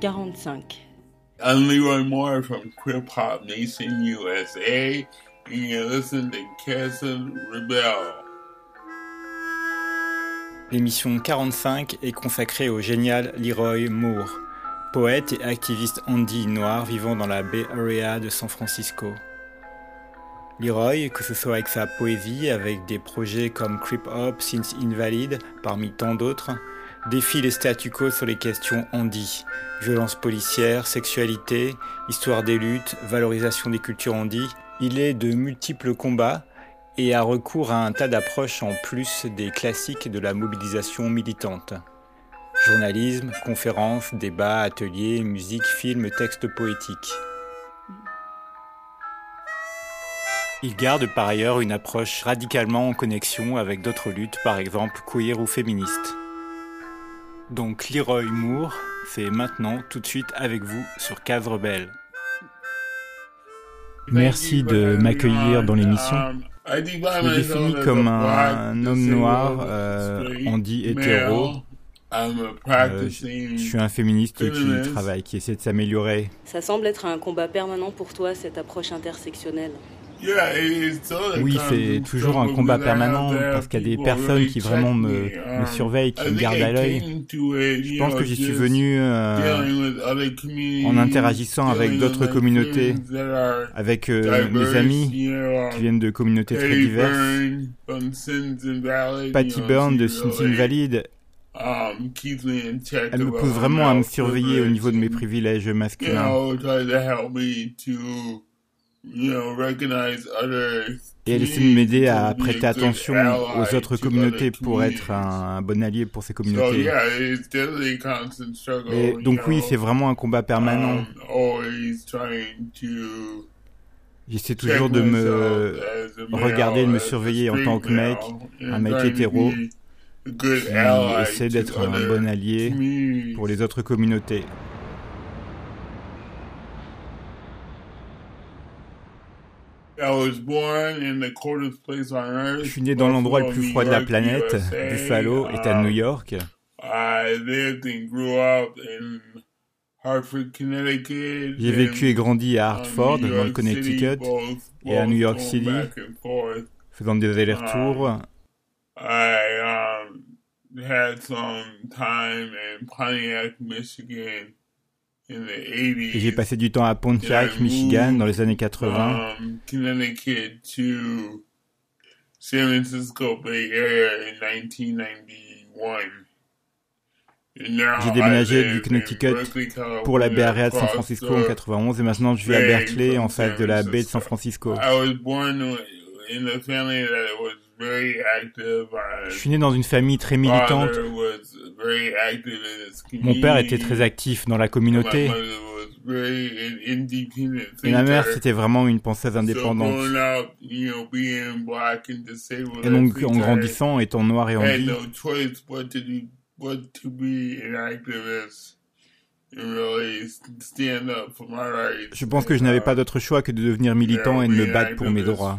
45. I'm Leroy Moore from Queer Pop Nation USA, and you listen to Castle Rebel. L'émission 45 est consacrée au génial Leroy Moore, poète et activiste handy noir vivant dans la Bay Area de San Francisco. Leroy, que ce soit avec sa poésie, avec des projets comme Creep Up, Since Invalid, parmi tant d'autres, défie les statu quo sur les questions handy, violence policière, sexualité, histoire des luttes, valorisation des cultures handy. Il est de multiples combats et a recours à un tas d'approches en plus des classiques de la mobilisation militante. Journalisme, conférences, débats, ateliers, musique, films, textes poétiques. Il garde par ailleurs une approche radicalement en connexion avec d'autres luttes, par exemple queer ou féministes. Donc Leroy Moore, c'est maintenant tout de suite avec vous sur Case Rebelle. Merci de m'accueillir dans l'émission. Je me définis comme un, homme noir, euh, on dit hétéro. Euh, je suis un féministe qui travaille, qui essaie de s'améliorer. Ça semble être un combat permanent pour toi, cette approche intersectionnelle. Oui, c'est toujours un combat permanent parce qu'il y a des personnes qui vraiment me, me surveillent, qui me gardent à l'œil. Je pense que j'y suis venu euh, en interagissant avec d'autres communautés, avec euh, mes amis qui viennent de communautés très diverses. Patty Byrne de Sins Invalid, elle me pousse vraiment à me surveiller au niveau de mes privilèges masculins. Et elle essaie de m'aider à prêter attention aux autres communautés pour être un, bon allié pour ces communautés. Et donc oui, c'est vraiment un combat permanent. J'essaie toujours de me regarder, de me surveiller en tant que mec, un mec hétéro, qui essaie d'être un bon allié pour les autres communautés. Je suis né dans l'endroit le plus froid de la planète, Buffalo, État de New York. J'ai vécu et grandi à Hartford, dans le Connecticut, et à New York City, faisant des allers-retours. Et j'ai passé du temps à Pontiac, Michigan, dans les années 80. Um, j'ai déménagé du Connecticut pour la baie Area de San Francisco en 91 et maintenant je vis à Berkeley en face de la baie de San Francisco. Je suis né dans une famille très militante. Mon père était très actif dans la communauté. Et ma mère, c'était vraiment une penseuse indépendante. Et donc, en grandissant, étant noir et en vie, je pense que je n'avais pas d'autre choix que de devenir militant et de me battre pour mes droits.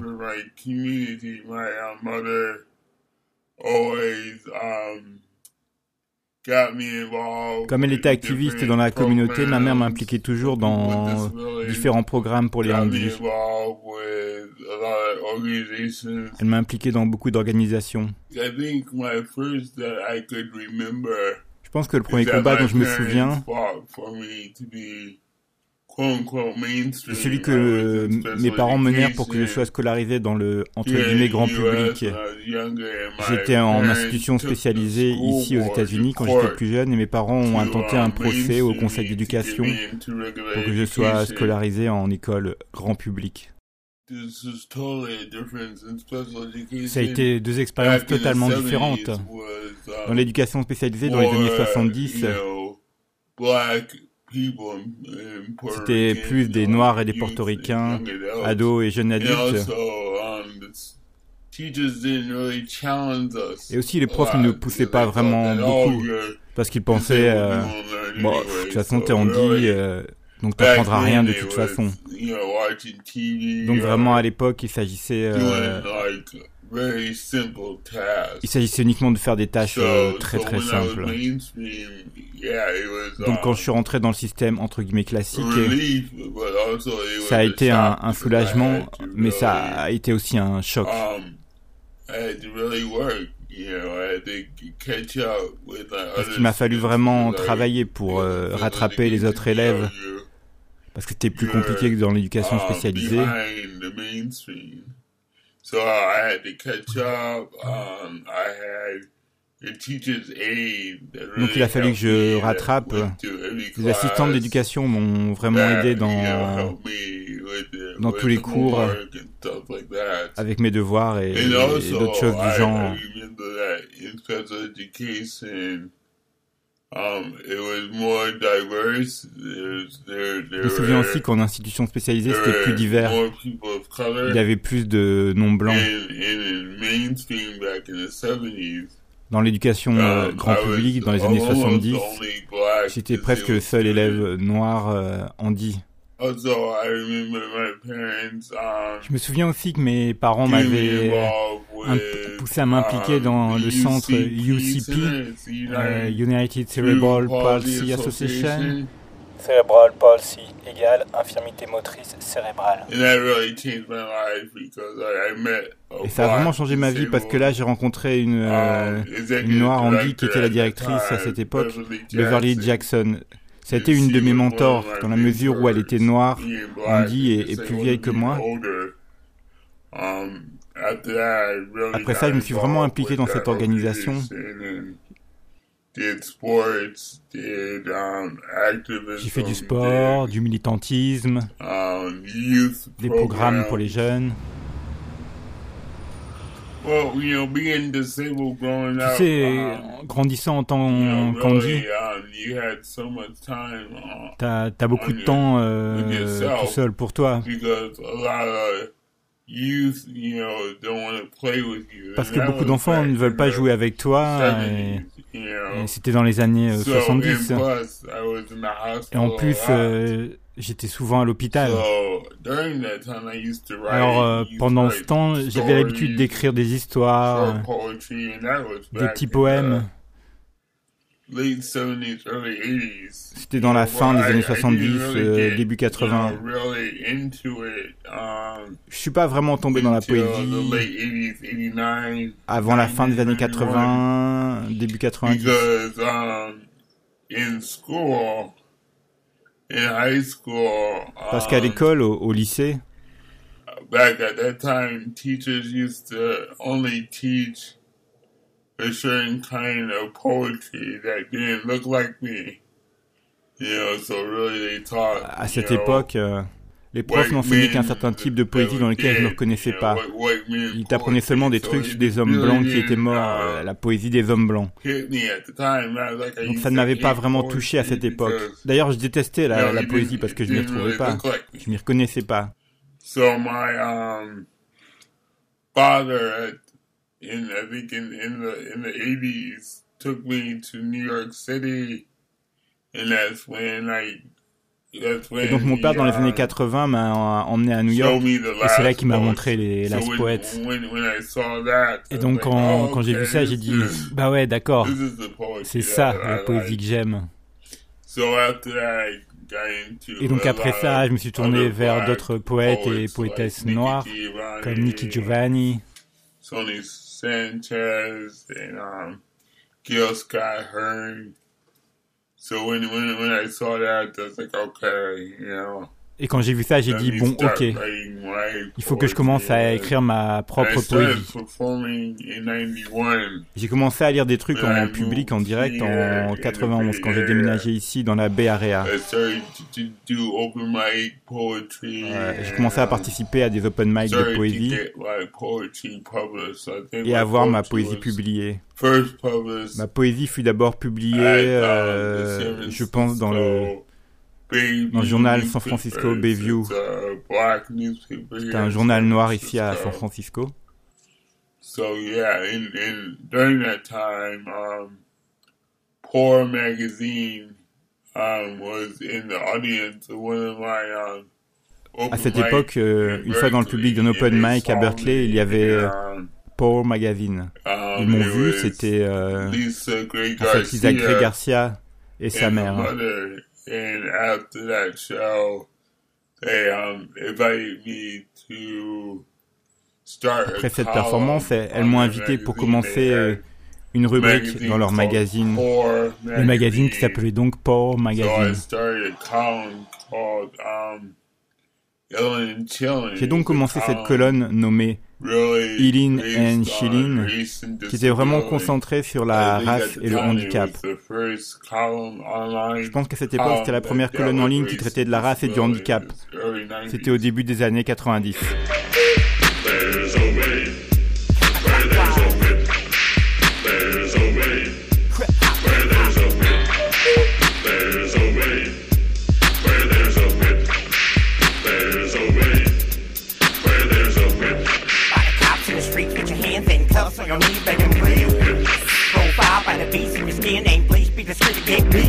Comme elle était activiste dans la communauté, ma mère m'impliquait toujours dans différents programmes pour les handis. Elle m'a impliqué dans beaucoup d'organisations. Je pense que le premier combat dont je me souviens, c'est celui que mes parents menèrent pour que je sois scolarisé dans le entre guillemets grand public. J'étais en institution spécialisée ici aux États-Unis quand j'étais plus jeune et mes parents ont intenté un procès au conseil d'éducation pour que je sois scolarisé en école grand public. Ça a été deux expériences totalement différentes. Dans l'éducation spécialisée dans les années 70, c'était plus des Noirs et des Portoricains, ados et jeunes adultes. Et aussi les profs ne nous poussaient pas vraiment beaucoup parce qu'ils pensaient, euh, bon, de toute façon t'es en dit, Donc tu n'apprendras rien de toute façon. Donc vraiment à l'époque, il s'agissait euh, il s'agissait uniquement de faire des tâches euh, très très simples. Donc quand je suis rentré dans le système entre guillemets classique, ça a été un, un soulagement, mais ça a été aussi un choc. Parce qu'il m'a fallu vraiment travailler pour euh, rattraper les autres élèves, parce que c'était plus compliqué que dans l'éducation um, spécialisée. Donc il a fallu que je rattrape. Les assistantes d'éducation m'ont vraiment aidé dans, dans tous les cours avec mes devoirs et, d'autres choses du genre. Je me souviens aussi qu'en institution spécialisée, c'était plus divers. Il y avait plus de noms blancs dans l'éducation euh, grand public dans les années 70, j'étais presque le seul élève noir euh, handi. Um, Je me souviens aussi que mes parents m'avaient poussé à m'impliquer dans le centre UCP, euh, United Cerebral Palsy Association. Cerebral palsy égale infirmité motrice cérébrale. Et ça a vraiment changé ma vie parce que là j'ai rencontré une, euh, une noire Andy qui était la directrice à cette époque, Beverly Jackson. Ça a été une de mes mentors dans la mesure où elle était noire, Andy est, plus vieille que moi. Après ça, je me suis vraiment impliqué dans cette organisation J'ai fait du sport, du militantisme, des programmes pour les jeunes. Tu sais, grandissant en tant qu'Andy, um, t'as as beaucoup de temps euh, tout seul pour toi. Parce que beaucoup d'enfants ne veulent pas jouer avec toi. Et c'était dans les années 70. Euh, Et en plus, euh, j'étais souvent à l'hôpital. Alors euh, pendant ce temps, j'avais l'habitude d'écrire des histoires, des petits poèmes. C'était dans la fin des années 70, euh, début 80. Um, Je suis pas vraiment tombé dans la poésie avant la fin des années 80, début 90. Um, Parce qu'à um, l'école, au, au lycée, back at that time, teachers used to only teach a certain kind of poetry that didn't look like me. You know, so really they taught, à cette époque, euh, les profs n'enseignaient qu'un certain type de poésie dans lequel je ne me reconnaissais pas. Ils t'apprenaient seulement des trucs sur des hommes blancs qui étaient morts, uh, euh, la poésie des hommes blancs. Donc ça ne m'avait pas vraiment touché à cette époque. D'ailleurs, je détestais la, la poésie parce que je m'y retrouvais pas. Je m'y reconnaissais pas. Took me to New York City, and that's when like et donc mon père dans les années 80 m'a emmené à New York et c'est là qu'il m'a montré les Last Poets. Et donc quand, quand j'ai vu ça, j'ai dit bah ouais d'accord, c'est ça la poésie que j'aime. Et donc après ça, je me suis tourné vers d'autres poètes et poétesses noires comme Nikki Giovanni. Sanchez and um, Gil Scott Hearn. So when, when when I saw that, I was like, okay, you know. Et quand j'ai vu ça, j'ai dit bon, ok, il faut que je commence à écrire ma propre poésie. J'ai commencé à lire des trucs en public, en direct, en 91, quand j'ai déménagé ici dans la Bay Area. j'ai commencé à participer à des open mic de poésie. et à voir ma poésie publiée. Ma poésie fut d'abord publiée, euh, je pense, dans le dans le journal San Francisco Bayview. C'est un journal noir ici à San Francisco. So yeah, in, in during that time, um, Poor magazine um, was in the audience of one of my um, À cette époque, euh, une fois dans le public d'un open mic à Berkeley, il y avait euh, Paul McGavin. Ils m'ont vu, c'était euh, en fait Lisa Gray Garcia et sa mère. Après cette performance, elles m'ont invité pour commencer une rubrique dans leur magazine, le magazine qui s'appelait donc Power Magazine. J'ai donc commencé cette colonne nommée Healing and Chilling, qui était vraiment concentrée sur la race et le handicap. Je pense qu'à cette époque, c'était la première colonne en ligne qui traitait de la race et du handicap. C'était au début des années 90. Your knees, begging please. Profile by the beast in your skin, ain't bleach, be discreet to get beat.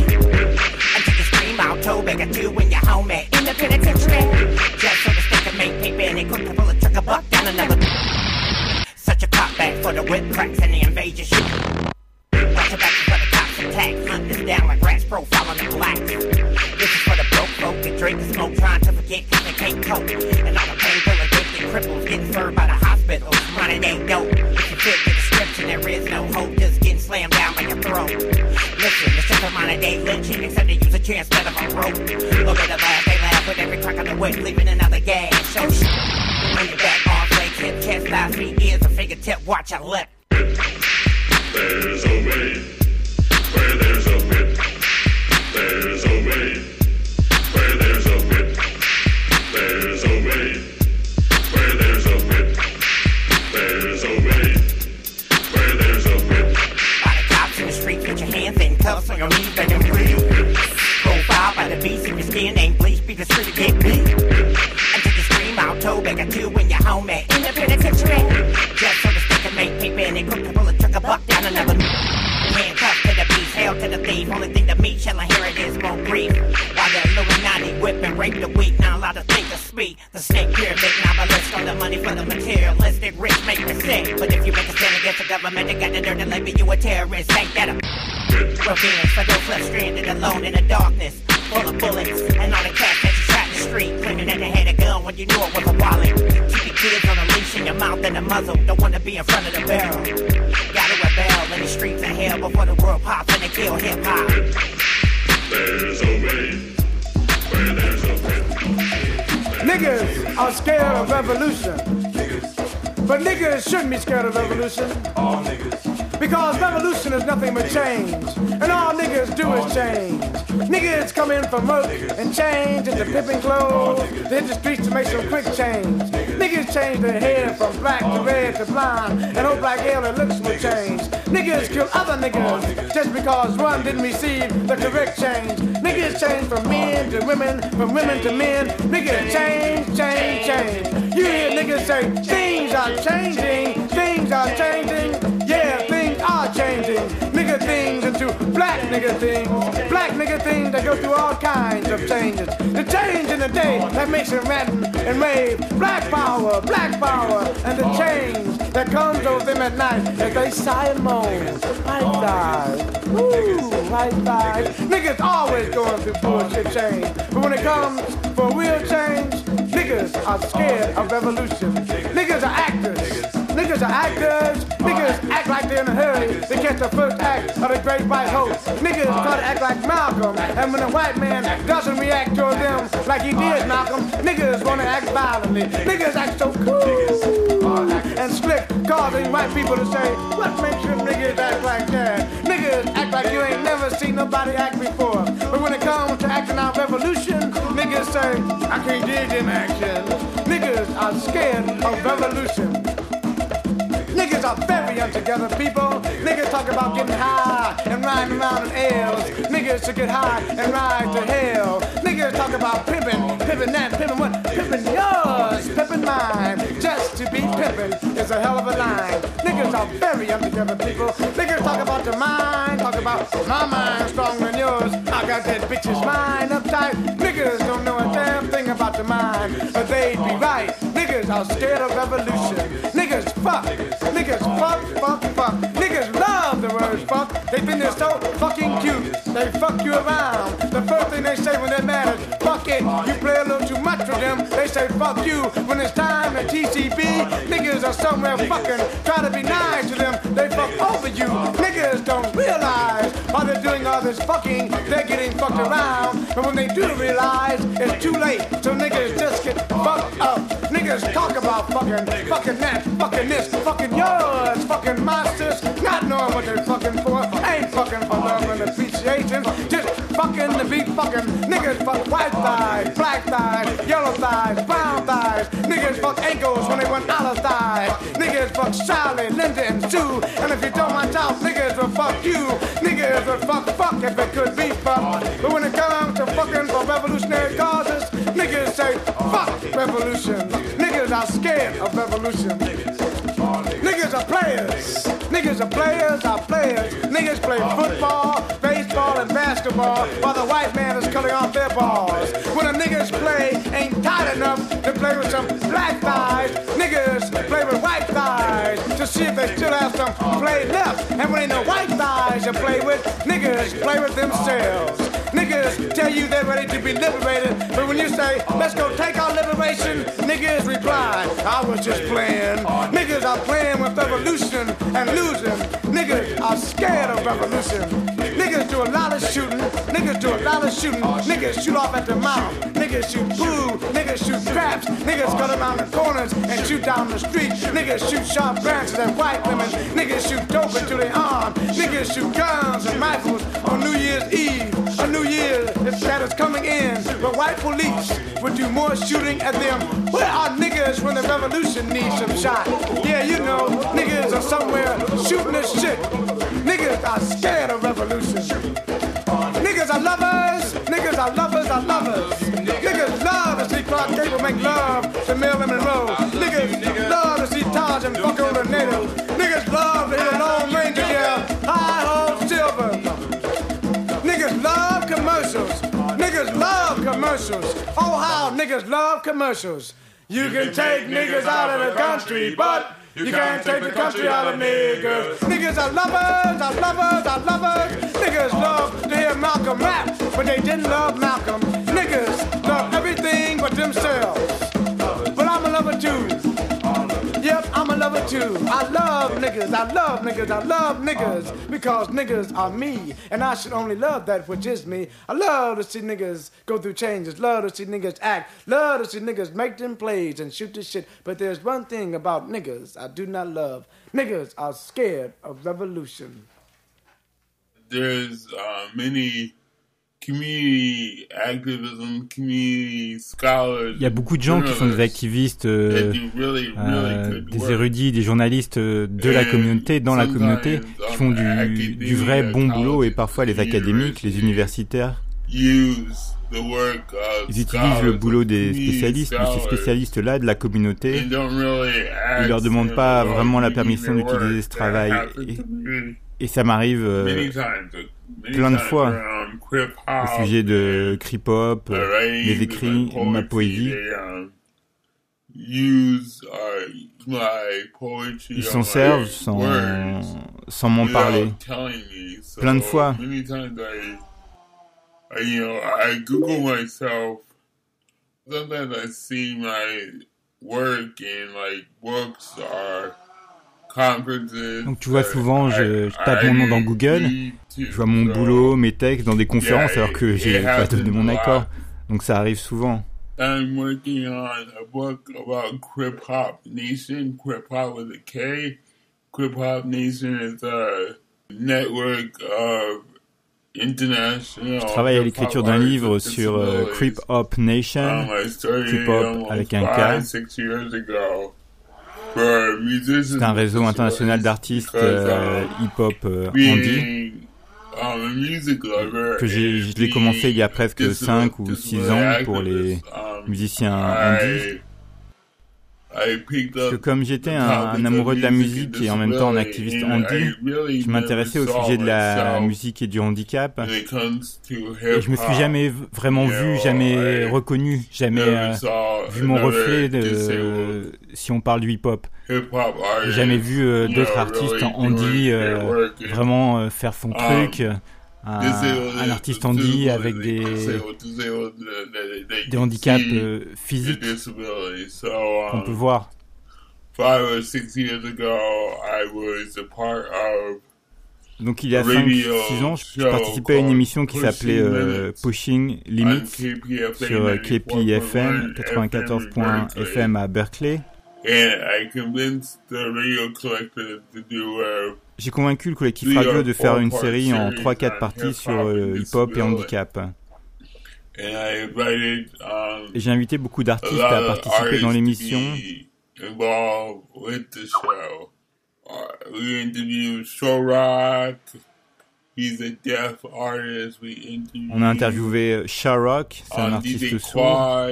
Niggas are scared of revolution. But niggas shouldn't be scared of revolution. All niggas. Because revolution is nothing but change. And all niggas do is change. Niggas come in from work and change into pimping clothes. They hit the streets to make some quick change. Niggas change their hair from black to red to blonde. And hope like hell their looks will change. Niggas kill other niggas just because one didn't receive the correct change. Niggas change from men to women, from women to men. Niggas change, change, change. You hear niggas say, things are changing, things are changing black nigga things. Black nigga things that go through all kinds of changes. The change in the day that makes it rattle and rave. Black power, black power, and the change that comes over them at night as they sigh and moan. White thighs, woo, white thighs. Niggas always going through bullshit change. But when it comes for real change, niggas are scared of revolution. Niggas are actors. Niggas are actors. Niggas act like they're in a hurry. to catch the first act of the great white hope. Niggas try to act like Malcolm. And when a white man doesn't react to them like he did Malcolm, niggas wanna act violently. Niggas act so cool and slick, causing white people to say, what makes you niggas act like that? Niggas act like you ain't never seen nobody act before. But when it comes to acting out revolution, niggas say, I can't dig them actions. Niggas are scared of revolution. Niggas are very untogether people. Niggas talk about getting high and riding around in L's. Niggas should get high and ride to hell. Niggas talk about pimping, pimping that, pimping what? Pimping yours, pimping mine. Just to be pimping is a hell of a line. Niggas are very untogether people. Niggas talk about the mind, talk about my mind stronger than yours. I got that bitch's mind uptight. Niggas don't know a damn thing about the mind, but they'd be right. Niggas are scared of revolution. Niggas fuck. Niggas fuck, fuck. They've been there so fucking cute. They fuck you around. The first thing they say when they're mad is fuck it. You play a little too much with them. They say fuck you. When it's time at TCB, niggas are somewhere fucking. Try to be nice to them. They fuck over you. Niggas don't realize while they're doing all this fucking, they're getting fucked around. But when they do realize, it's too late. So niggas just get fucked up. Niggas talk about fucking, fucking that, fucking this, fucking yours, fucking monsters, not knowing what they're fucking for. Ain't fucking for love and appreciation. Just fucking to be fucking. Niggas fuck white thighs, black thighs, yellow thighs, brown thighs. Niggas fuck ankles when they want olive thighs. Niggas fuck Sally, Linda, and Sue. And if you don't watch out, niggas will fuck you. Niggas will fuck fuck if it could be fuck. But when it comes to fucking for revolutionary causes, niggas say fuck revolution. Niggas are scared of revolution. Niggas are players. Niggas are players, are players. Niggas play football, baseball, and basketball while the white man is cutting off their balls. When the niggas play ain't tight enough to play with some black thighs, niggas play with white thighs to see if they still have some play left. And when ain't no white thighs to play with, niggas play with themselves. Niggas tell you they're ready to be liberated, but when you say, let's go take our liberation, niggas reply, I was just playing. Niggas are playing with revolution and losing. Niggas are scared of revolution. Niggas do a lot of shooting. Niggas do a lot of shooting. Niggas shoot off at the mouth. Niggas shoot food. Niggas shoot craps. Niggas cut around the corners and shoot down the street. Niggas shoot sharp branches at white women. Niggas shoot dope into their arm. Niggas shoot guns and rifles on New Year's Eve. A New Year that is coming in, but white police would do more shooting at them. Where are niggas when the revolution needs some shot? Yeah, you know, niggas are somewhere shooting this shit. Niggas are scared of revolution. Niggas are lovers. Niggas are lovers are lovers. Niggas love to see Clark Gable make love to Marilyn Monroe. Niggas love to see Taj and fuck on the native. Commercials. Oh, how niggas love commercials. You can take niggas out of the country, but you can't take the country out of niggas. Niggas are lovers, are lovers, are lovers. Niggas love to hear Malcolm rap, but they didn't love Malcolm. Niggas love everything but themselves. But I'm a lover too. I love niggas, I love niggas, I love niggas because niggas are me, and I should only love that which is me. I love to see niggas go through changes, love to see niggas act, love to see niggas make them plays and shoot the shit. But there's one thing about niggas I do not love niggas are scared of revolution. There's uh, many community activism, community scholars. Il y a beaucoup de gens qui sont des activistes, euh, euh, des érudits, des journalistes euh, de la communauté, dans la communauté, qui font du, du vrai bon boulot et parfois les académiques, les universitaires. Ils utilisent le boulot des spécialistes, de ces spécialistes-là de la communauté. Ils leur demandent pas vraiment la permission d'utiliser ce travail. Et, et ça m'arrive euh, plein de fois au sujet de Crip Hop, euh, mes écrits, ma poésie. Ils s'en servent sans, sans m'en parler. Plein de fois. Donc tu vois souvent, je, je, tape mon nom dans Google, je vois mon boulot, mes textes dans des conférences alors que j'ai pas donné mon accord. Donc ça arrive souvent. I'm working on a book about Crip Hop Nation, Crip Hop with a K. Crip Hop Nation is a network of je travaille à l'écriture d'un livre sur euh, Crip Hop Nation, Crip Hop avec un K. C'est un réseau international d'artistes euh, hip-hop euh, indie que j'ai, je l'ai commencé il y a presque 5 ou 6 ans pour les musiciens indies. Parce que comme j'étais un, un, amoureux de la musique et en même temps un activiste handi, je m'intéressais au sujet de la musique et du handicap. Et je me suis jamais vraiment vu, jamais reconnu, jamais euh, vu mon reflet de, si on parle du hip-hop. Jamais vu euh, d'autres artistes en euh, vraiment faire son truc un, artiste handi avec des, des handicaps euh, physiques qu'on peut voir. Donc il y a 5-6 ans, je participais à une émission qui s'appelait euh, Pushing Limits sur KPFM 94.fm à Berkeley. J'ai convaincu le collectif radio de faire une série en 3-4 parties sur euh, hip-hop et handicap. Et j'ai invité beaucoup d'artistes à participer dans l'émission. On a interviewé Sharrock, c'est un artiste sourd.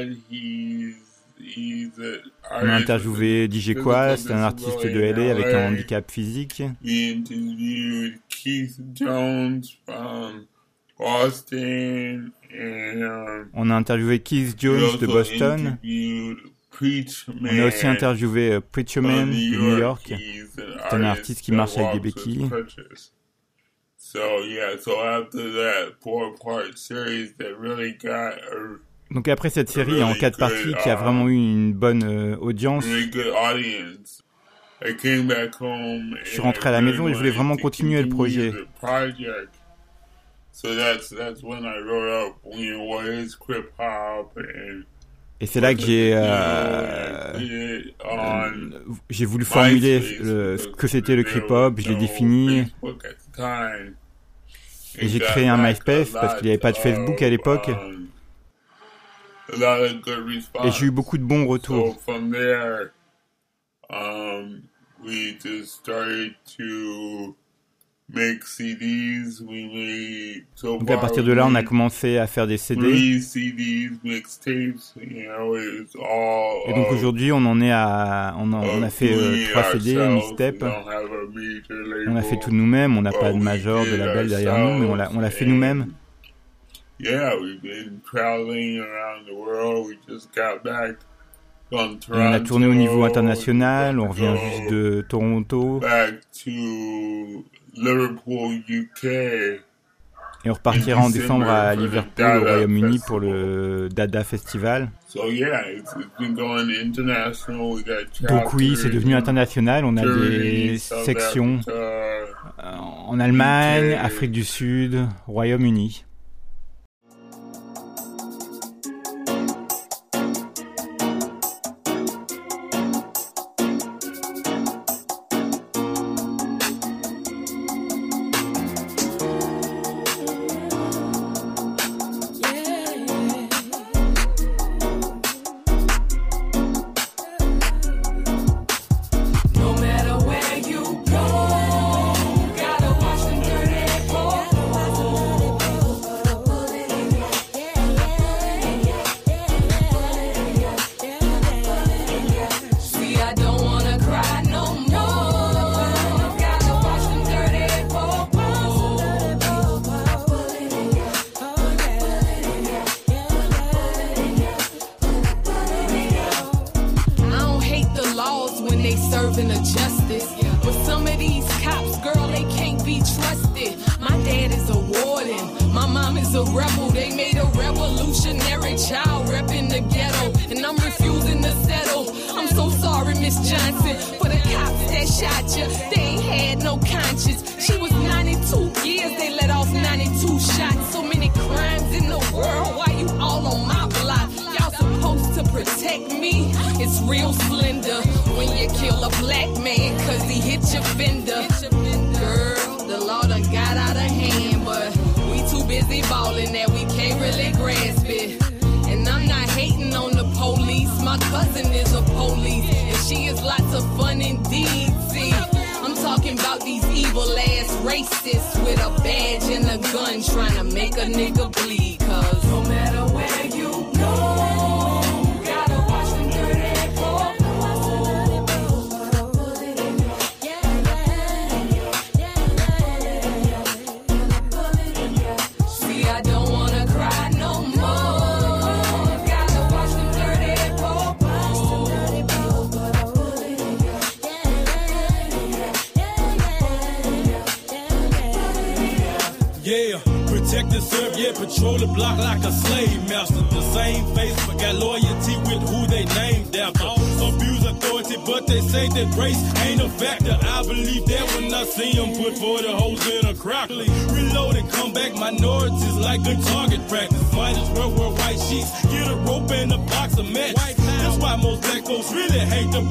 On a interviewé DJ Qual, c'est un artiste de LA avec un handicap physique. On a interviewé Keith Jones de Boston. On a aussi interviewé euh, Preacher Man de New York. C'est un artiste qui marche avec des béquilles. So yeah, so after that four-part series that really got donc après cette série en quatre parties qui a vraiment eu une bonne euh, audience, je suis rentré à la maison et je voulais vraiment continuer le projet. Et c'est là que j'ai euh, j'ai voulu formuler ce que c'était le crip hop, je l'ai défini. Et j'ai créé un MySpace parce qu'il n'y avait pas de Facebook à l'époque. Et j'ai eu beaucoup de bons retours. Um, donc à partir de là, on a commencé à faire des CD. Et donc aujourd'hui, on en est à, on a, on a fait euh, trois CD, mixtape. On a fait tout nous-mêmes. On n'a pas de major, de label derrière nous, mais on l'a, on l'a fait nous-mêmes. On a tourné au niveau international, on revient juste de Toronto. Et on repartira en décembre à Liverpool, au Royaume-Uni, pour le Dada Festival. Donc oui, c'est devenu international. On a des sections en Allemagne, Afrique du Sud, Royaume-Uni.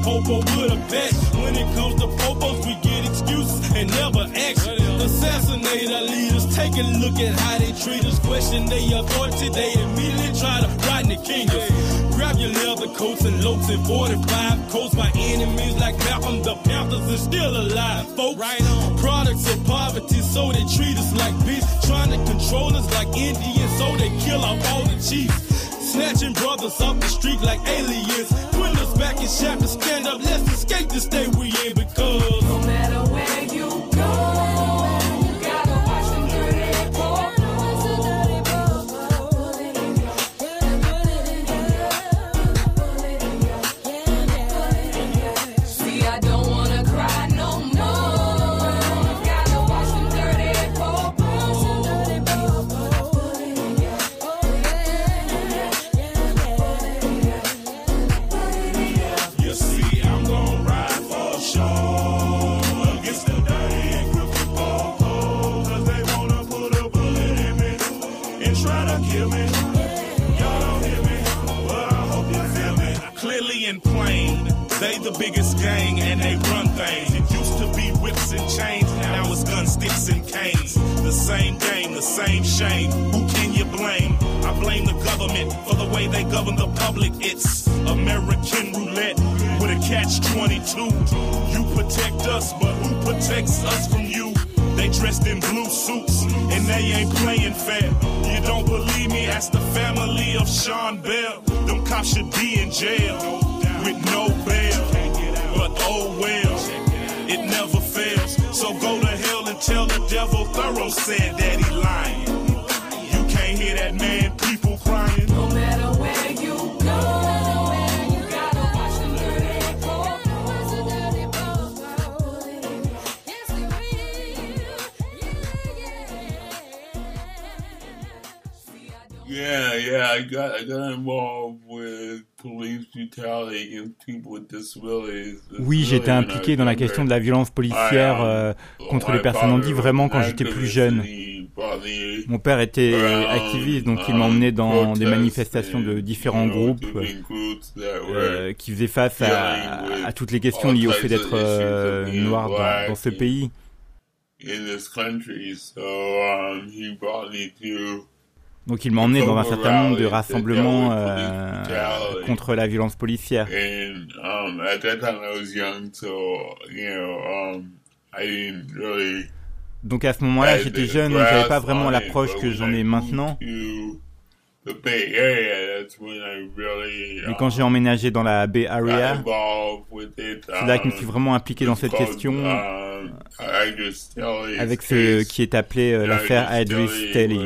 Popo with a patch. When it comes to popos, we get excuses and never action. Assassinate our leaders, take a look at how they treat us. Question their authority, they immediately try to ride the kingdom. Grab your leather coats and loafs and 45 coats. My enemies like Malcolm the Panthers is still alive, folks. Right on. Products of poverty, so they treat to me. Y'all don't hear me, but I hope you feel me. Clearly and plain, they the biggest gang and they run things. It used to be whips and chains, now it's guns, sticks, and canes. The same game, the same shame. Who can you blame? I blame the government for the way they govern the public. It's American roulette with a catch 22. You protect us, but who protects us from you? They dressed in blue suits and they ain't playing fair. You don't believe me? Ask the family of Sean Bell. Them cops should be in jail with no bail. But oh well, it never fails. So go to hell and tell the devil thorough said that he lying. Yeah, yeah, I got I got involved with police brutality against people with disabilities. Oui, j'étais impliqué dans la question de la violence policière euh, contre les personnes handies vraiment quand j'étais plus jeune. Mon père était activiste, donc il m'emmenait dans des manifestations de différents groupes euh, qui faisaient face à, à, toutes les questions liées au fait d'être euh, noir dans, dans, ce pays. Donc il m'a emmené dans un certain nombre de rassemblements euh, contre la violence policière. Donc à ce moment-là, j'étais jeune, donc j'avais pas vraiment l'approche que j'en ai maintenant. Et quand j'ai emménagé dans la Bay Area, c'est là que je me suis vraiment impliqué dans cette question avec ce qui est appelé euh, l'affaire Idris Staley.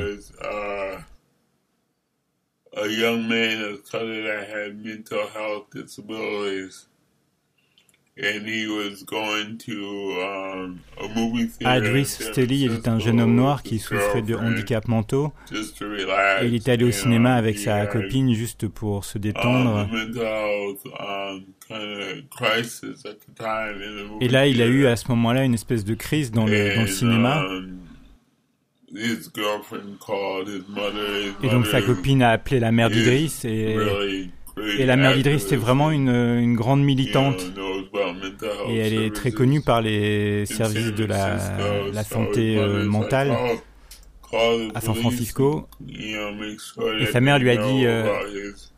A young man of color that had mental health disabilities. And he was going to, um, a movie theater Idris Staley était un jeune homme noir qui souffrait de handicaps mentaux. Et il était allé au cinéma avec sa copine juste pour se détendre. Et là, il a eu à ce moment-là une espèce de crise dans le, dans le cinéma. Et donc sa copine a appelé la mère d'Idris et, et la mère d'Idris c'est vraiment une, une grande militante. Et elle est très connue par les services de la, la santé euh, mentale à San Francisco. Et sa mère lui a dit euh,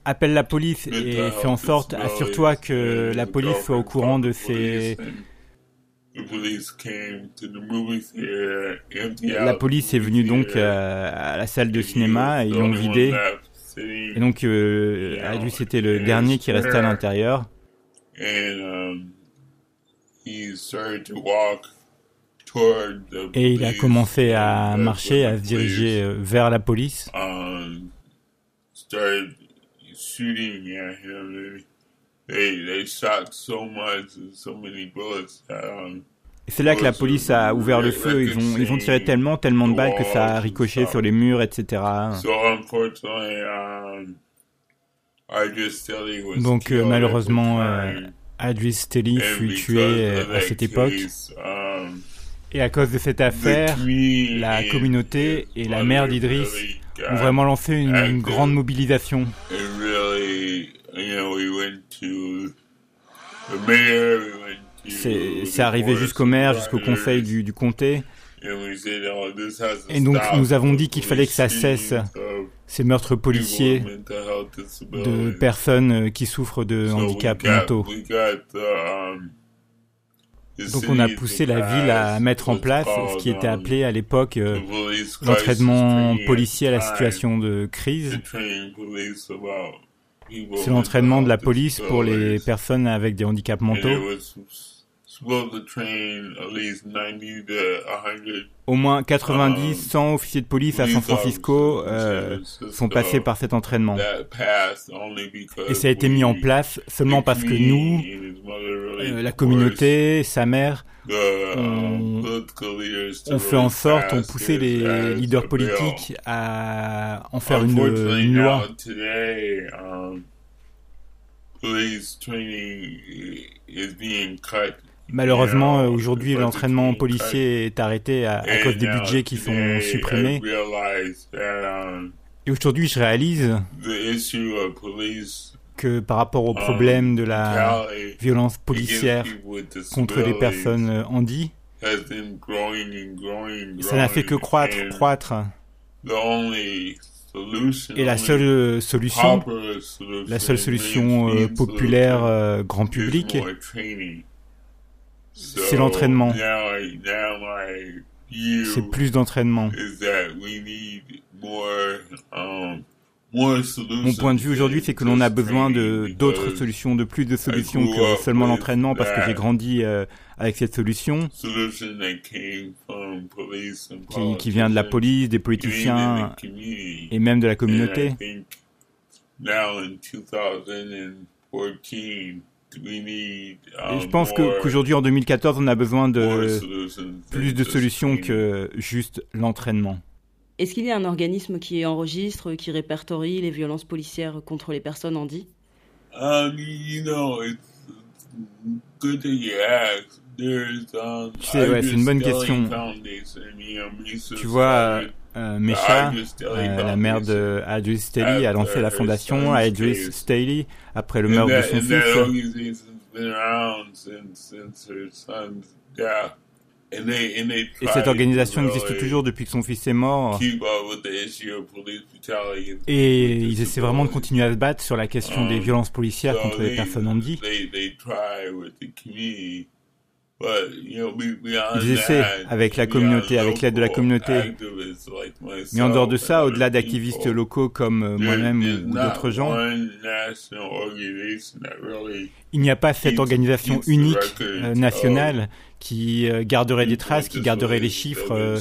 appelle la police et fais en sorte assure-toi que la police soit au courant de ces la police est venue donc à la salle de cinéma et ils l'ont vidé. Et donc, euh, lui, c'était le dernier qui restait à l'intérieur. Et il a commencé à marcher, à se diriger euh, vers la police. C'est là que la police a ouvert le feu. Ils ont, ils ont tiré tellement, tellement de balles que ça a ricoché sur les murs, etc. Um, Donc, euh, malheureusement, euh. Adris Stelly And fut tué euh, à cette époque. um, Et à cause de cette the affaire, community la and communauté et la mère really ont vraiment lancé une, grande mobilisation. And really, you know, we went to the mayor, we went to C'est arrivé jusqu'au maire, jusqu'au conseil du, du comté. Et donc, stop. nous avons dit qu'il fallait que ça cesse. Ces meurtres policiers de personnes euh, qui souffrent de handicaps got- mentaux. um, Donc on a poussé la ville à mettre en place ce qui était appelé à l'époque euh, l'entraînement policier à la situation de crise. C'est l'entraînement de la police pour les personnes avec des handicaps mentaux. Was supposed to train at least 90 to 100 Au moins 90, 100 officiers de police à San Francisco euh, sont passés par cet entraînement. Et ça a été mis en place seulement parce que nous, euh, la communauté, sa mère, um, on- on fait en sorte, on poussait les leaders politiques à en faire une, une loi. um, police training is being cut. Malheureusement, euh, aujourd'hui, l'entraînement policier est arrêté à, cause des budgets qui sont supprimés. Um, Et aujourd'hui, je réalise police que par rapport au um, problème de la violence policière contre les personnes euh, handies, growing, ça n'a fait que croître, croître. Et la only seule euh, solution, la seule solution euh, populaire, euh, grand public. C'est l'entraînement. c'est plus d'entraînement. um, Mon point de vue aujourd'hui, c'est que l'on a besoin de d'autres solutions, de plus de solutions que seulement l'entraînement, parce que j'ai grandi euh, avec cette solution solution that came from police and qui, qui vient de la police, des politiciens et même de la communauté. I think now in 2014, we need Et um, je pense qu'aujourd'hui, en 2014, on a besoin de solutions than plus de just solutions training. que juste l'entraînement. Est-ce qu'il y a un organisme qui enregistre, qui répertorie les violences policières contre les personnes you ask. There's, um, ouais, c'est une bonne question. Tu vois, euh, Mesha, Stelly euh, la mère de Idris Staley, a lancé la fondation Idris Staley après le meurtre de son fils. Et cette organisation existe toujours depuis que son fils est mort. Et ils essaient vraiment de continuer à se battre sur la question des Um, violences policières contre les personnes handies. Essaient that, avec la communauté, avec l'aide de la communauté. Mais en dehors de ça, au-delà d'activistes locaux comme euh, moi-même ou d'autres gens, il n'y a pas cette organisation unique euh, nationale qui euh, garderait des traces, qui garderait les chiffres euh,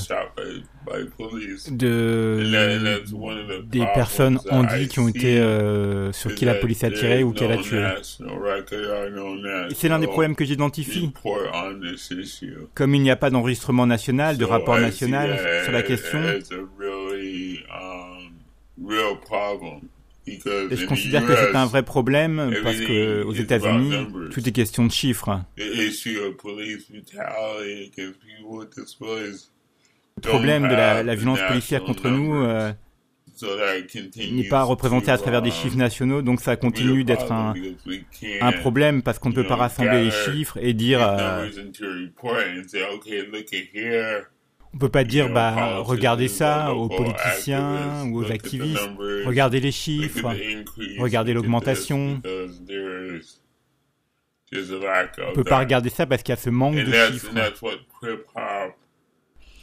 de des personnes handies qui ont été euh, sur qui la police a tiré ou qu'elle a tué. c'est l'un des problèmes que j'identifie. Comme il n'y a pas d'enregistrement national, de rapport national sur la question, um, et je the considère que c'est un vrai problème parce que aux États-Unis, tout est question de chiffres. Problème de la, violence policière contre nous euh, n'est pas représenté à travers des chiffres nationaux, donc ça continue d'être un, problème parce qu'on ne peut pas rassembler les chiffres et dire, euh, on peut pas dire, bah regardez ça aux politiciens ou aux activistes, regardez les chiffres, regardez l'augmentation. on peut pas regarder ça parce qu'il y a ce manque de chiffres. and that's what Crip Hop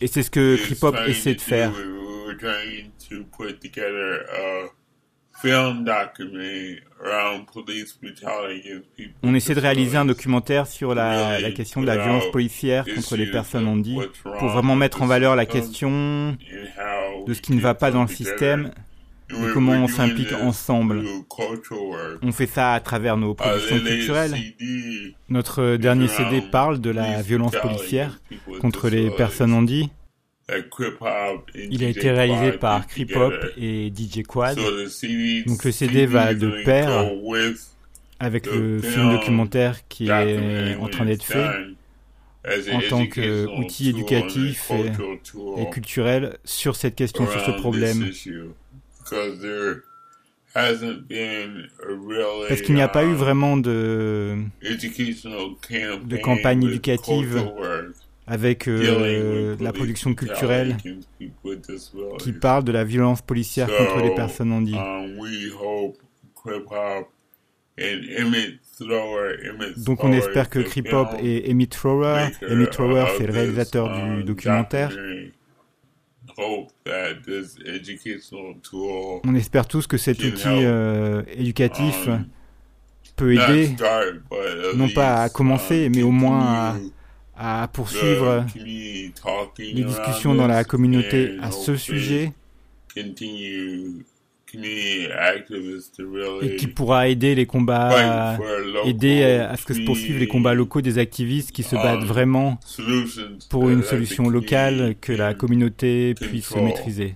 Et c'est ce que trying essaie de faire. do. We we were trying to put together a film documentary around police brutality against people. On essaie de réaliser un documentaire sur la, la question de la violence policière contre les personnes handies, pour vraiment mettre en valeur la question de ce qui ne va pas dans le système et comment on s'implique ensemble. On fait ça à travers nos productions culturelles. Notre dernier CD parle de la violence policière contre les personnes handies. Il a été réalisé par Crip Hop et DJ Quad. Donc le CD va de pair avec le film documentaire qui est en train d'être fait en tant qu'outil éducatif et, et culturel sur cette question, sur ce problème. Parce qu'il n'y a pas eu vraiment de, de campagne éducative avec euh, la production culturelle qui parle de la violence policière contre les personnes handies. Donc on espère que Crip Hop et Emmett Thrower, Emmett Thrower c'est le réalisateur du documentaire, on espère tous que cet outil euh, éducatif peut aider, non pas à commencer, mais au moins à, à poursuivre les discussions dans la communauté à ce sujet et qui pourra aider les combats, aider à ce que se poursuivent les combats locaux des activistes qui se battent vraiment pour une solution locale que la communauté puisse maîtriser.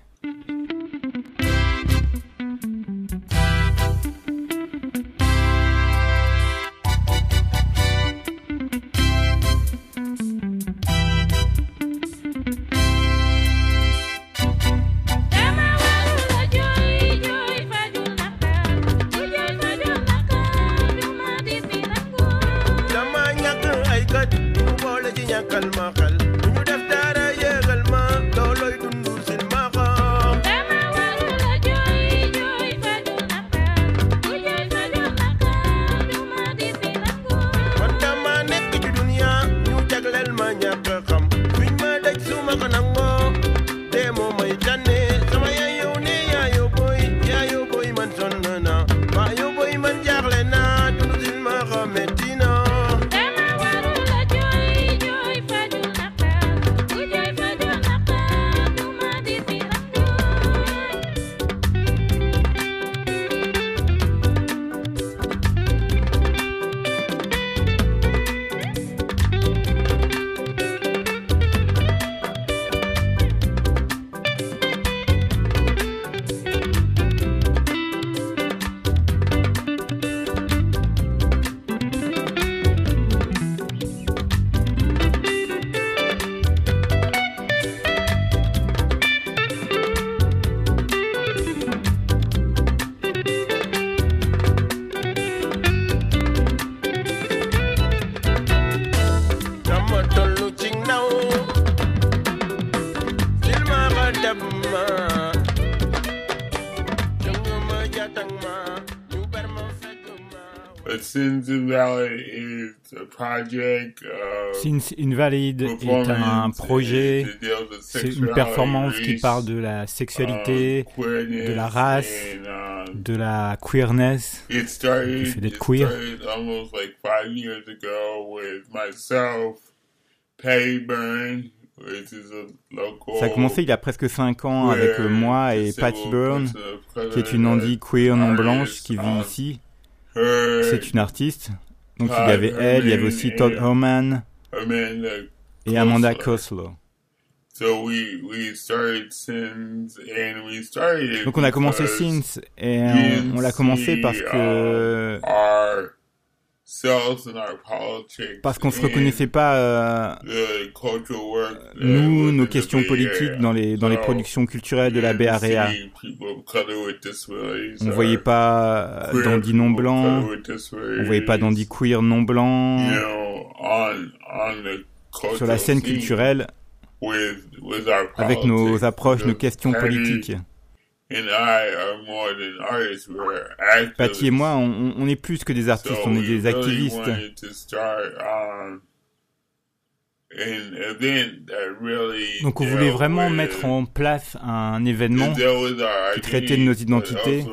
Sins Invalid is a project Invalid est un projet, c'est une performance qui parle de la sexualité, um, de la race, and, um, de la queerness. It started, du fait d'être queer. started almost like five years ago with myself, Patty Byrne, which is a local. Ça a commencé il y a presque 5 ans avec euh, moi et Patty Byrne, qui est une Andy queer non blanche qui vit ici. C'est une artiste. Donc il y avait elle, il y avait aussi Todd Herman Amanda et Amanda. Koslow. So we we started Sins and we started it Donc on a commencé Sins et on, on l'a commencé parce que parce qu'on se and reconnaissait pas euh, nous nos questions politiques dans les dans les productions culturelles de la disabilities On or voyait pas d'Andy non blanc, on voyait pas d'Andy queer non blanc. sur la scène culturelle avec nos approches, nos questions politiques. Patty et moi, on, on est plus que des artistes, on est des activistes. um, Donc on voulait vraiment mettre en place un événement qui traitait de nos identités.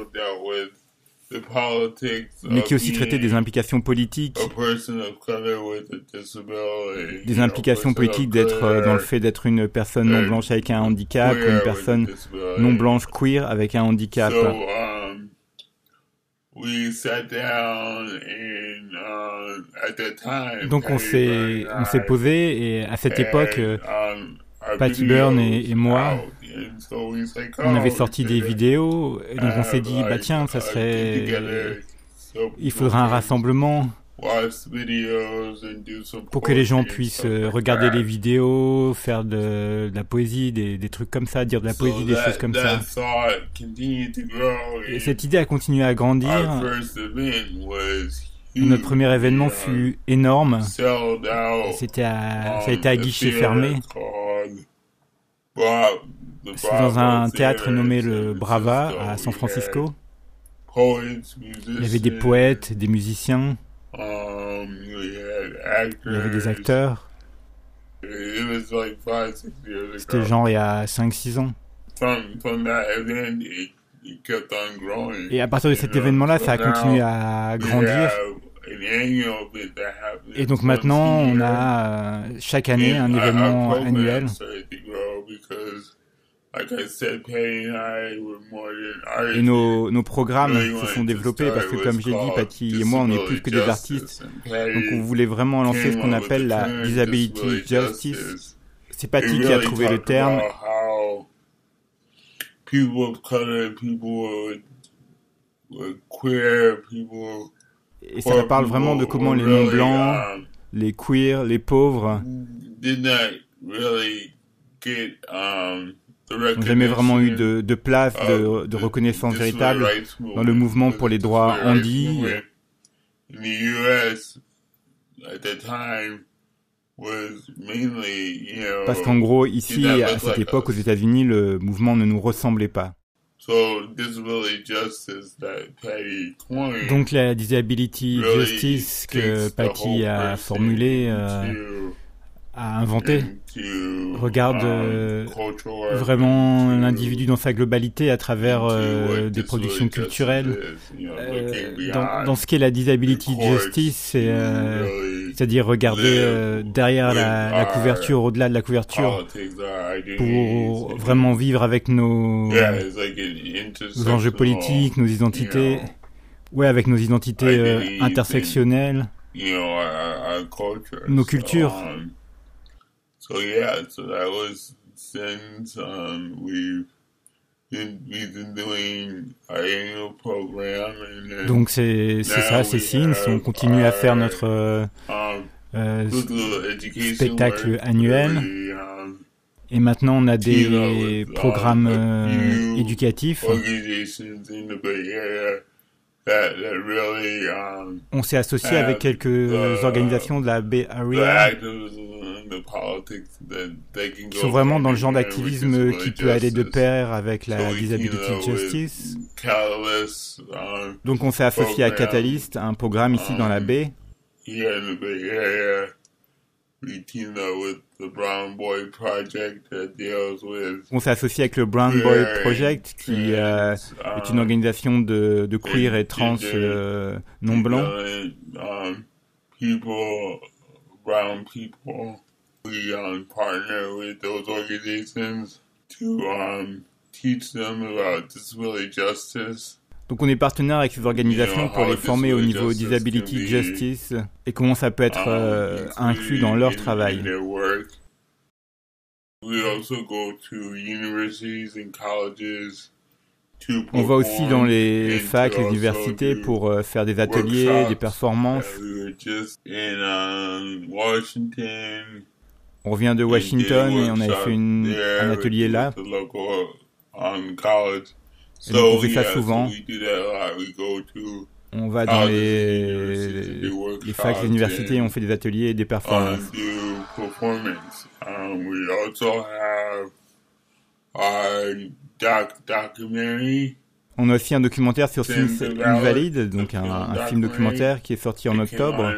Mais qui aussi traitait des implications politiques, des implications politiques d'être euh, dans le fait d'être une personne non blanche avec un handicap, ou une personne non blanche queer avec un handicap. Um, time, Donc on s'est on s'est posé et à cette époque, um, Patty Byrne et moi, on avait sorti des vidéos, donc on s'est dit bah tiens ça serait, il faudra un rassemblement pour que les gens puissent euh, regarder les vidéos, faire de, la poésie, des, trucs comme ça, dire de la poésie, des choses comme ça. Et cette idée a continué à grandir. notre premier événement fut énorme. C'était ça a été à guichet fermé. C'est dans un théâtre nommé le Brava à San Francisco. Il y avait des poètes, des musiciens, um, il y avait des acteurs. C'était genre il y a 5-6 ans. Et à partir de cet événement-là, ça a continué à grandir. Et donc maintenant, on a euh, chaque année un événement annuel. Et nos, nos programmes se sont développés parce que, comme j'ai dit, Patty et moi, on est plus que des artistes. Donc on voulait vraiment lancer ce qu'on appelle la disability justice. C'est Patty qui a trouvé le terme. Et ça parle vraiment de comment les non-blancs, um, les queers, les pauvres did not really get um, n'ont jamais vraiment eu de, de place, de, the reconnaissance véritable dans le mouvement pour les droits handis. Parce qu'en gros, ici, à cette époque, aux. États-Unis, le mouvement ne nous ressemblait pas. Donc la disability justice que Patty a formulée, euh, a inventé, into, regarde euh, vraiment l'individu dans sa globalité à travers euh, des productions culturelles. Euh, dans, dans ce qu'est la disability justice, euh, c'est-à-dire regarder euh, derrière la, couverture, au-delà de la couverture, pour vraiment vivre avec nos, nos enjeux politiques, nos identités, ouais, avec nos identités euh, intersectionnelles. Nos cultures. So yeah, so that was since um, we've been, we've been doing our annual program, and then Donc c'est ça, c'est Sins. On continue à faire notre euh, um, euh, spectacle annuel. et maintenant on a des um, programmes euh, éducatifs. On s'est associé avec quelques euh, organisations de la Bay Area qui sont vraiment dans le genre d'activisme qui peut aller de pair avec la disability with justice. Um, Donc on s'est associé à Catalyst, un programme ici dans la um, baie. On s'est associé avec le Brown Boy Project qui euh, est une um, organisation de, de queer et trans euh, non blancs. Um, people, brown people, we um, partner with those organizations to um, teach them about disability justice. Donc on est partenaire avec ces organisations pour les former au niveau disability justice et comment ça peut être euh, um, inclus dans leur travail. On va aussi dans les facs, les universités pour euh, faire des ateliers, des performances. Um. On revient de Washington et on avait fait une, un atelier là. Et donc, on fait ça souvent. On va dans les, les facs, les universités, on fait des ateliers et des performances. Um. On a aussi un documentaire sur Sims Invalid, donc un, film un film documentary. documentaire qui est sorti en octobre.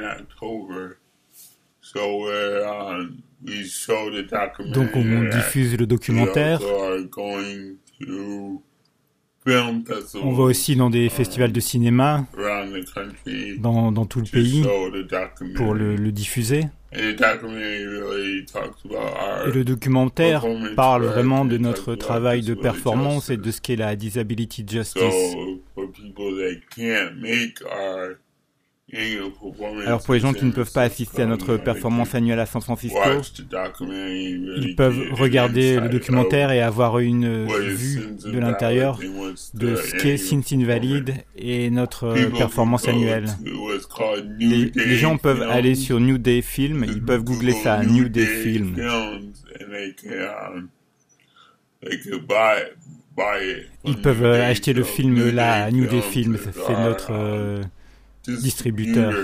Donc on diffuse le documentaire. On va aussi dans des festivals de cinéma. Dans, dans tout le pays. pour le, le diffuser. Et le documentaire parle vraiment de notre travail de performance et de ce qu'est la disability justice. Alors pour les gens qui ne peuvent pas assister à notre performance annuelle à San Francisco, ils peuvent regarder le documentaire of et avoir une is vue de l'intérieur de ce qu'est Sins Invalid performance. et notre performance annuelle. Les, les gens peuvent aller sur New Day Film, ils peuvent googler ça, New Day Film. Ils peuvent euh, acheter le film là New Day Film, c'est notre euh, distributeur.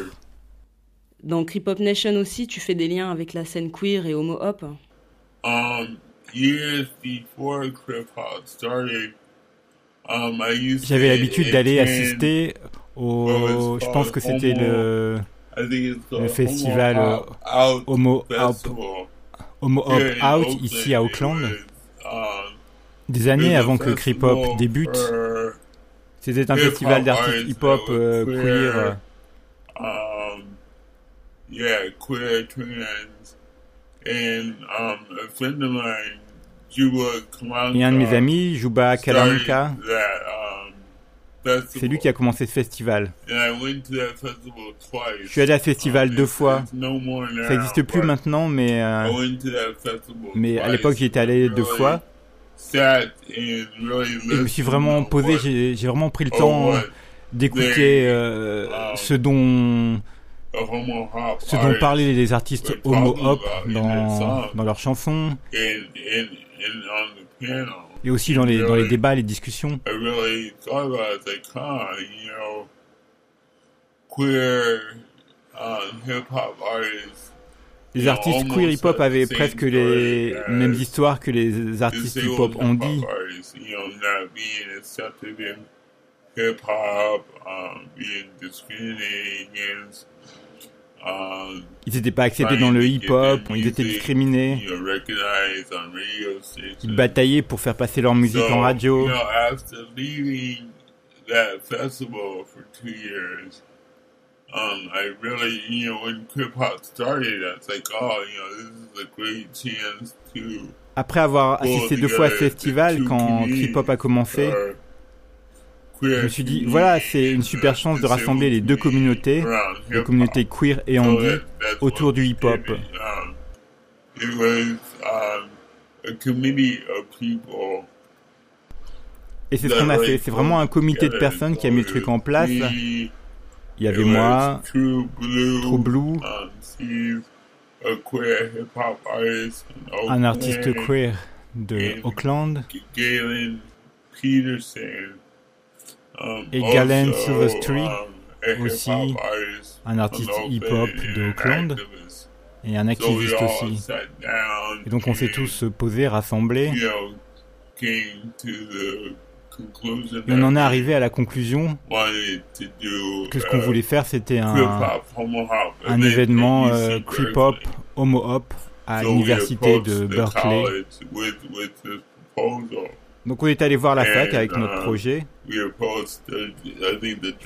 Dans Hop Nation aussi, tu fais des liens avec la scène queer et homo hop. Um, years before Crip Hop started, um, I used J'avais to l'habitude d'aller assister au, je pense que c'était le le festival, Homo Hop Out Homo Hop Out Oakland, ici à Auckland, um, des années avant que Hop festival débute. C'était un festival d'artistes hip-hop euh, queer. queer. um, yeah, queer trans, and um, a friend of mine, Juba Kalanka, Et un de mes amis, Juba Kalanka, um, c'est lui qui a commencé ce festival. Je suis allé à ce festival Um, deux fois. no now, Ça n'existe plus maintenant, mais, euh, mais à l'époque j'y étais allé deux fois. Et je me suis vraiment posé, j'ai j'ai vraiment pris le temps what d'écouter euh, ce dont ce dont parlaient les artistes homo hop dans, dans leurs chansons et aussi dans les, dans les débats, les discussions. Queer um, hip hop artists. Les artistes queer hip-hop avaient presque les as mêmes histoires que les artistes hip-hop ont dit. against. Um, Ils n'étaient pas acceptés dans le hip-hop, ils étaient discriminés. Ils bataillaient pour faire passer leur musique en radio. Um, I really, you know, when Crip Hop started, I was like, oh, you know, this is a great chance to Après avoir assisté deux fois à ce festival, quand Trip Hop a commencé, je me suis dit, voilà, c'est une super chance de rassembler les deux communautés, les communautés queer et handi, autour du hip-hop. Um, it was um, people Et c'est ce qu'on a fait. C'est vraiment un comité de personnes qui a mis le truc en place. Il y avait moi, True Blue, True Blue, Steve, a queer hip hop artist, in un artiste queer de Auckland, Galen Peterson, um, et Galen Silvestri, um, aussi un artiste hip-hop de and Auckland et un activiste aussi. Et donc on s'est tous posés, rassemblés, you know, et on en est arrivé à la conclusion do que ce qu'on a voulait faire c'était un, un événement euh, creep hop, homo hop à l'université de Berkeley. Donc on est allé voir la fac avec notre uh, projet. Je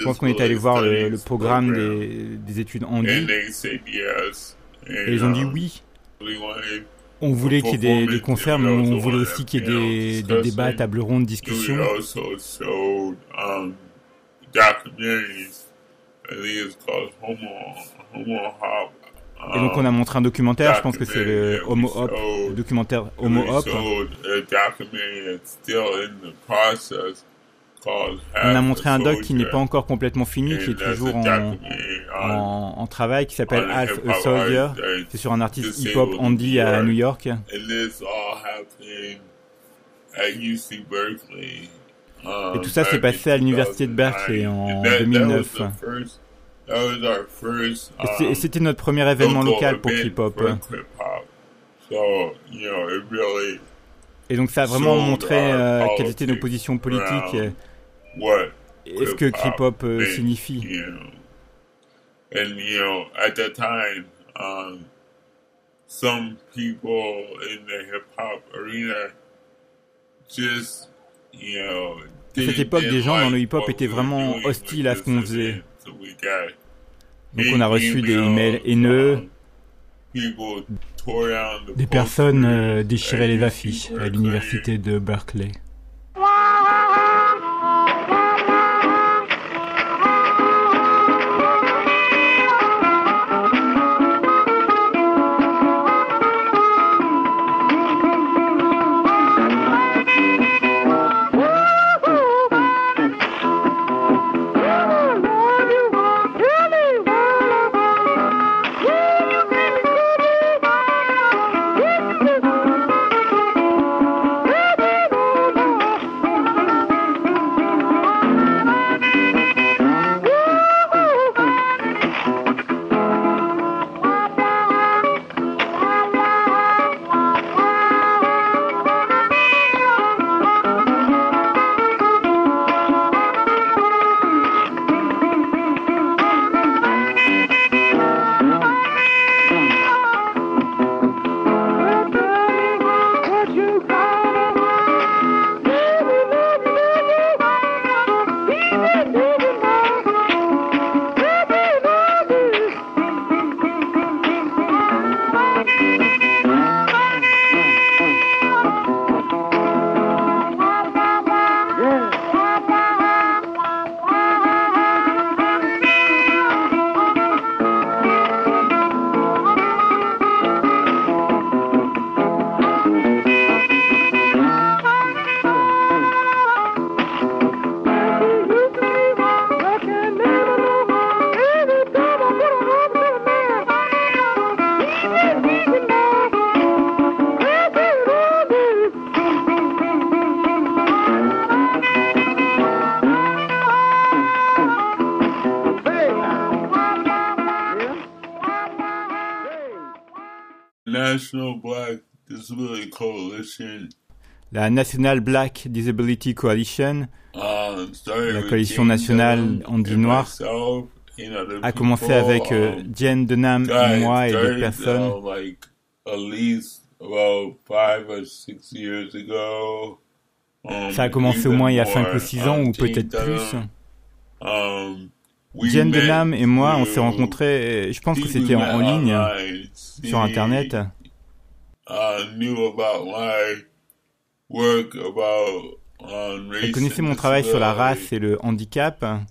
pense qu'on est allé voir le, programme program, des, des études And handi they said yes. et ils ont dit um, oui. On voulait qu'il y ait des, des concerts, mais on voulait aussi qu'il y ait des, des débats, tables rondes, discussions. um. Et donc on a montré un documentaire, je pense que c'est le Homo Hop, le documentaire Homo Hop. On a montré un doc qui n'est pas encore complètement fini, qui est toujours en, en, en travail, qui s'appelle Half a Soldier. C'est sur un artiste hip-hop handi à New York. Berkeley. Um, Et tout ça s'est passé à l'université de 2009. Berkeley en And that- that 2009. was the first- that was our first, Et um, Et c'était notre premier événement local pour really Et donc ça a vraiment montré euh, quelles étaient nos positions politiques what et ce que Hop euh, signifie. You know. And you know, at that time, um, some people in the hip hop arena just, you know, À cette époque, des gens dans le hip-hop étaient vraiment hostiles à ce qu'on faisait. Donc on a reçu des emails haineux, des personnes euh, déchiraient les affiches à l'université de Berkeley. La National Black Disability Coalition La coalition nationale and Noir a commencé avec euh, Jen Denham, guys moi et d'autres personnes. Ça a commencé au moins il y a more. 5 ou 6 ans, ou peut-être plus. Jen Denham et moi, on s'est rencontrés, euh, je pense que c'était en, ligne, sur Internet. Elle connaissait mon travail sur la race et le handicap. Um,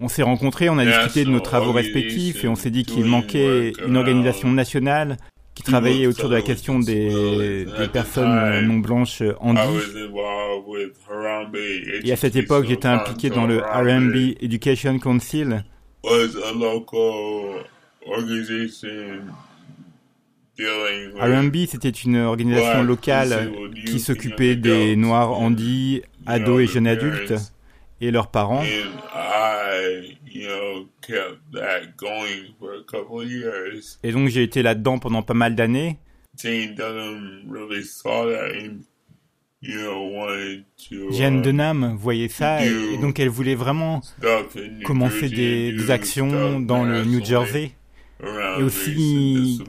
On s'est rencontrés, on a discuté de nos travaux respectifs et on s'est dit qu'il manquait une organisation nationale qui travaillait autour de la question des, des personnes euh, non blanches handies. with Harambe Et à cette époque, j'étais impliqué dans le R&B Education Council. R&B, c'était une organisation locale qui s'occupait des Noirs handis, ados et jeunes adultes et leurs parents. And I, you know, kept that going for a couple of years. Et donc j'ai été là-dedans pendant pas mal d'années. Jane Dunham really saw that and, you know, wanted to Jeanne Denham voyait ça et, et donc elle voulait vraiment commencer des, des actions dans le New Jersey et aussi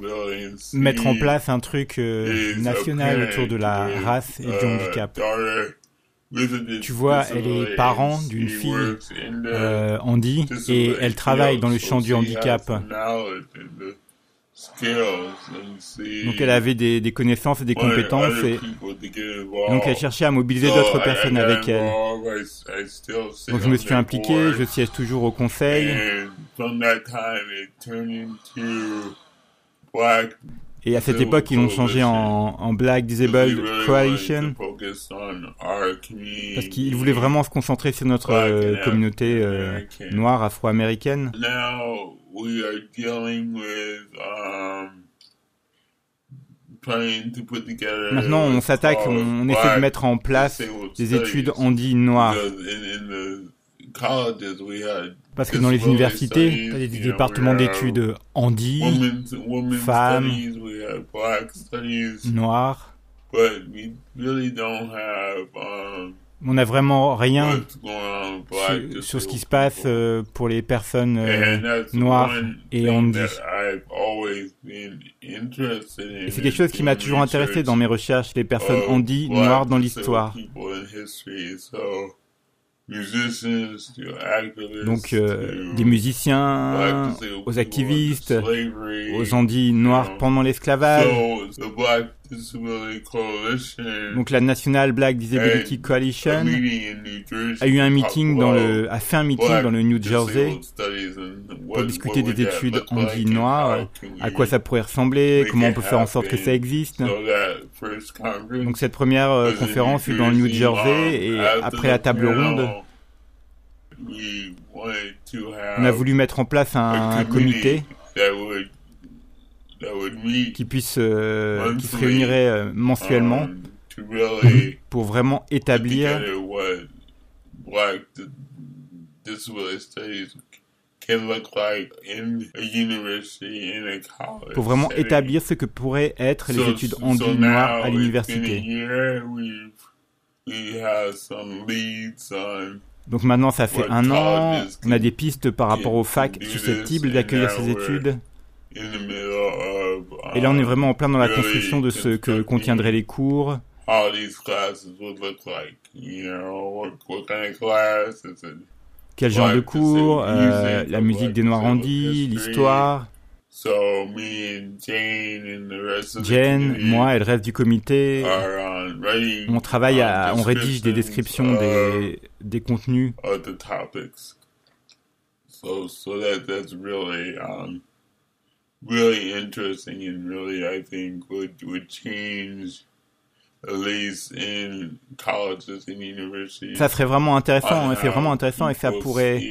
mettre en place un truc euh, national autour de la race et du uh, handicap. Tu vois, elle est parent d'une fille euh, handi et elle travaille dans le champ du handicap. Donc elle avait des, des connaissances et des compétences et, donc elle cherchait à mobiliser d'autres personnes avec elle. Donc je me suis impliqué, je siège toujours au conseil Et à cette époque ils l'ont changé en, en Black Disabled Coalition parce qu'ils voulaient vraiment se concentrer sur notre euh, communauté euh, noire afro-américaine. Um. Maintenant on s'attaque, on, on essaie de mettre en place des études handi noires. Parce que dans les universités, il y a des you know, départements d'études handi, femmes, noirs, but we really don't have um, On n'a vraiment rien sur, sur ce qui se passe euh, pour les personnes euh, noires et in Et c'est quelque chose qui m'a toujours intéressé dans mes recherches, les personnes black noires dans l'histoire. Donc euh, des musiciens, aux activistes, aux andis noirs pendant l'esclavage. Donc la National Black Disability Coalition a eu un meeting talk dans le, a fait un meeting dans le New Jersey pour discuter des études noires, how can à quoi ça pourrait ressembler, comment on peut faire en sorte que ça existe? Donc cette première euh, conférence fut dans le New Jersey, et après la table ronde, on a voulu mettre en place un comité that would that would meet qui puisse euh, qui se réunirait euh, mensuellement um, pour vraiment établir pour vraiment établir ce que pourraient être les études handies now noires à l'université. Donc maintenant ça fait un an, on a des pistes par rapport aux facs susceptibles d'accueillir ces études. in the middle of Et là on est vraiment en plein dans la construction de ce que contiendraient les cours, it? quel genre de cours, euh, la musique des history. l'histoire. So me and Jane and the rest of the Jen, community moi et le reste du comité, on travaille à, on rédige des descriptions descriptions des, des contenus. Really really interesting and really I think would would change at least in colleges and universities. Ça serait vraiment intéressant, hein, c'est vraiment intéressant et ça pourrait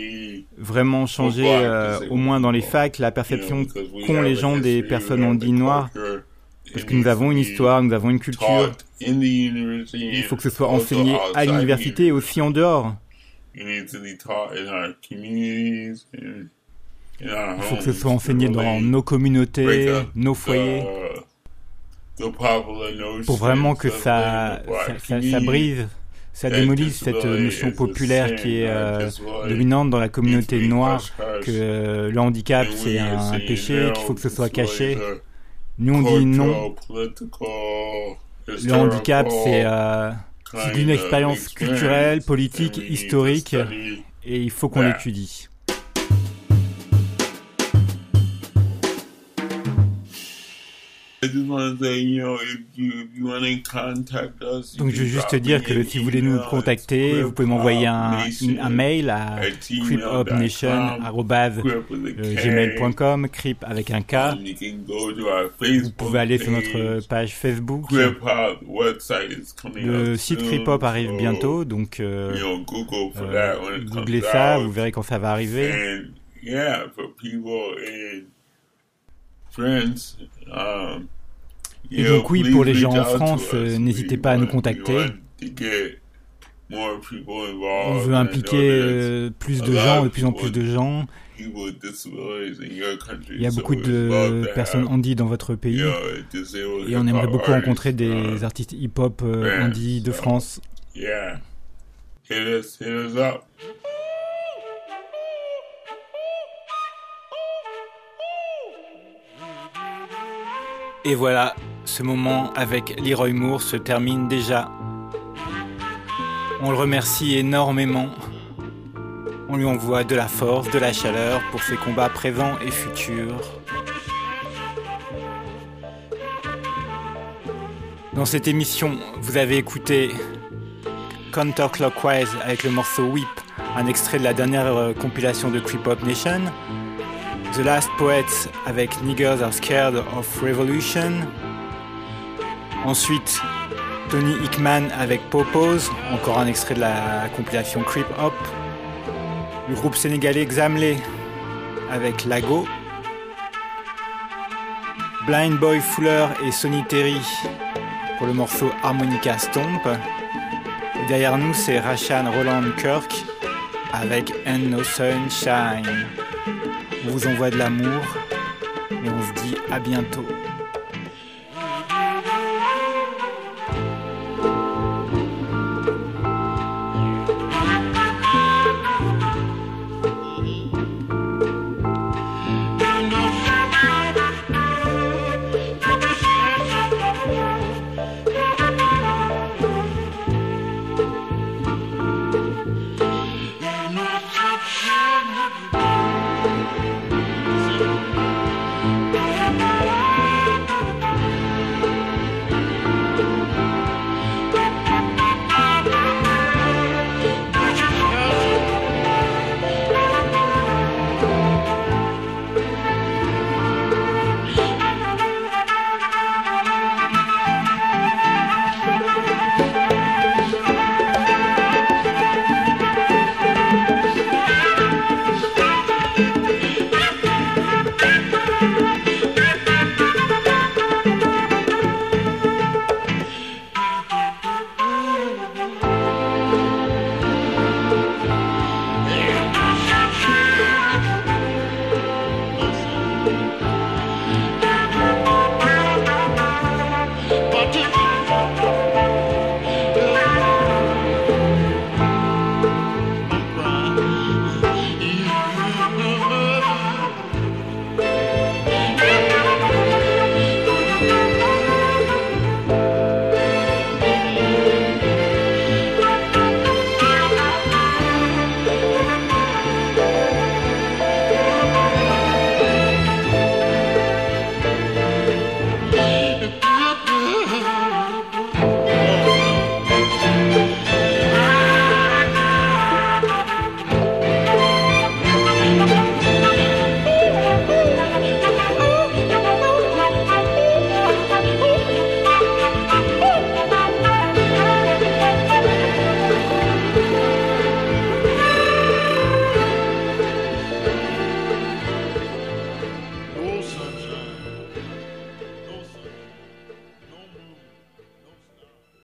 vraiment changer, euh, au moins dans les facs, la perception qu'ont les gens des personnes noires. culture, Parce que nous avons une histoire, nous avons une culture. Il faut que ce soit enseigné à l'université et aussi en dehors. Il faut que ce soit enseigné dans nos communautés, nos foyers, pour vraiment que ça, ça, ça- ça community brise, ça démolisse cette notion populaire qui est euh, dominante dans la communauté noire, que euh, le handicap c'est un péché, qu'il faut que ce soit caché. Nous on dit non. Le handicap c'est euh, une expérience culturelle, politique, historique et il faut qu'on l'étudie. Donc je veux juste te dire que si vous voulez nous contacter, vous pouvez m'envoyer un, mail à at gmail.com. cripopnation@gmail.com, crip avec un K. Vous pouvez aller sur notre page. Facebook. Hop Le site soon, Cripop arrive bientôt, donc euh, euh, googlez ça, vous verrez quand ça va arriver. And yeah, for people and friends, um, Et you know, donc oui, pour les gens en France, euh, n'hésitez pas à nous contacter. On veut impliquer euh, plus de gens, de plus en plus de gens. Il y a beaucoup de personnes handies dans votre pays. Et on aimerait beaucoup rencontrer des uh, artistes hip-hop euh, bands, handies de France. Yeah. Hit us, hit us up. Et voilà, ce moment avec Leroy Moore se termine déjà. On le remercie énormément. On lui envoie de la force, de la chaleur pour ses combats présents et futurs. Dans cette émission, vous avez écouté Counterclockwise avec le morceau Whip, un extrait de la dernière euh, compilation de Creep Hop Nation. The Last Poets avec Niggers Are Scared of Revolution. Ensuite, Tony Hickman avec Popose, encore un extrait de la compilation Creep Hop. Le groupe sénégalais Xamlé avec Lago. Blind Boy Fuller et Sonny Terry pour le morceau Harmonica Stomp. Et derrière nous, c'est Rashan Roland Kirk avec And No Sunshine. On vous envoie de l'amour et on se dit à bientôt.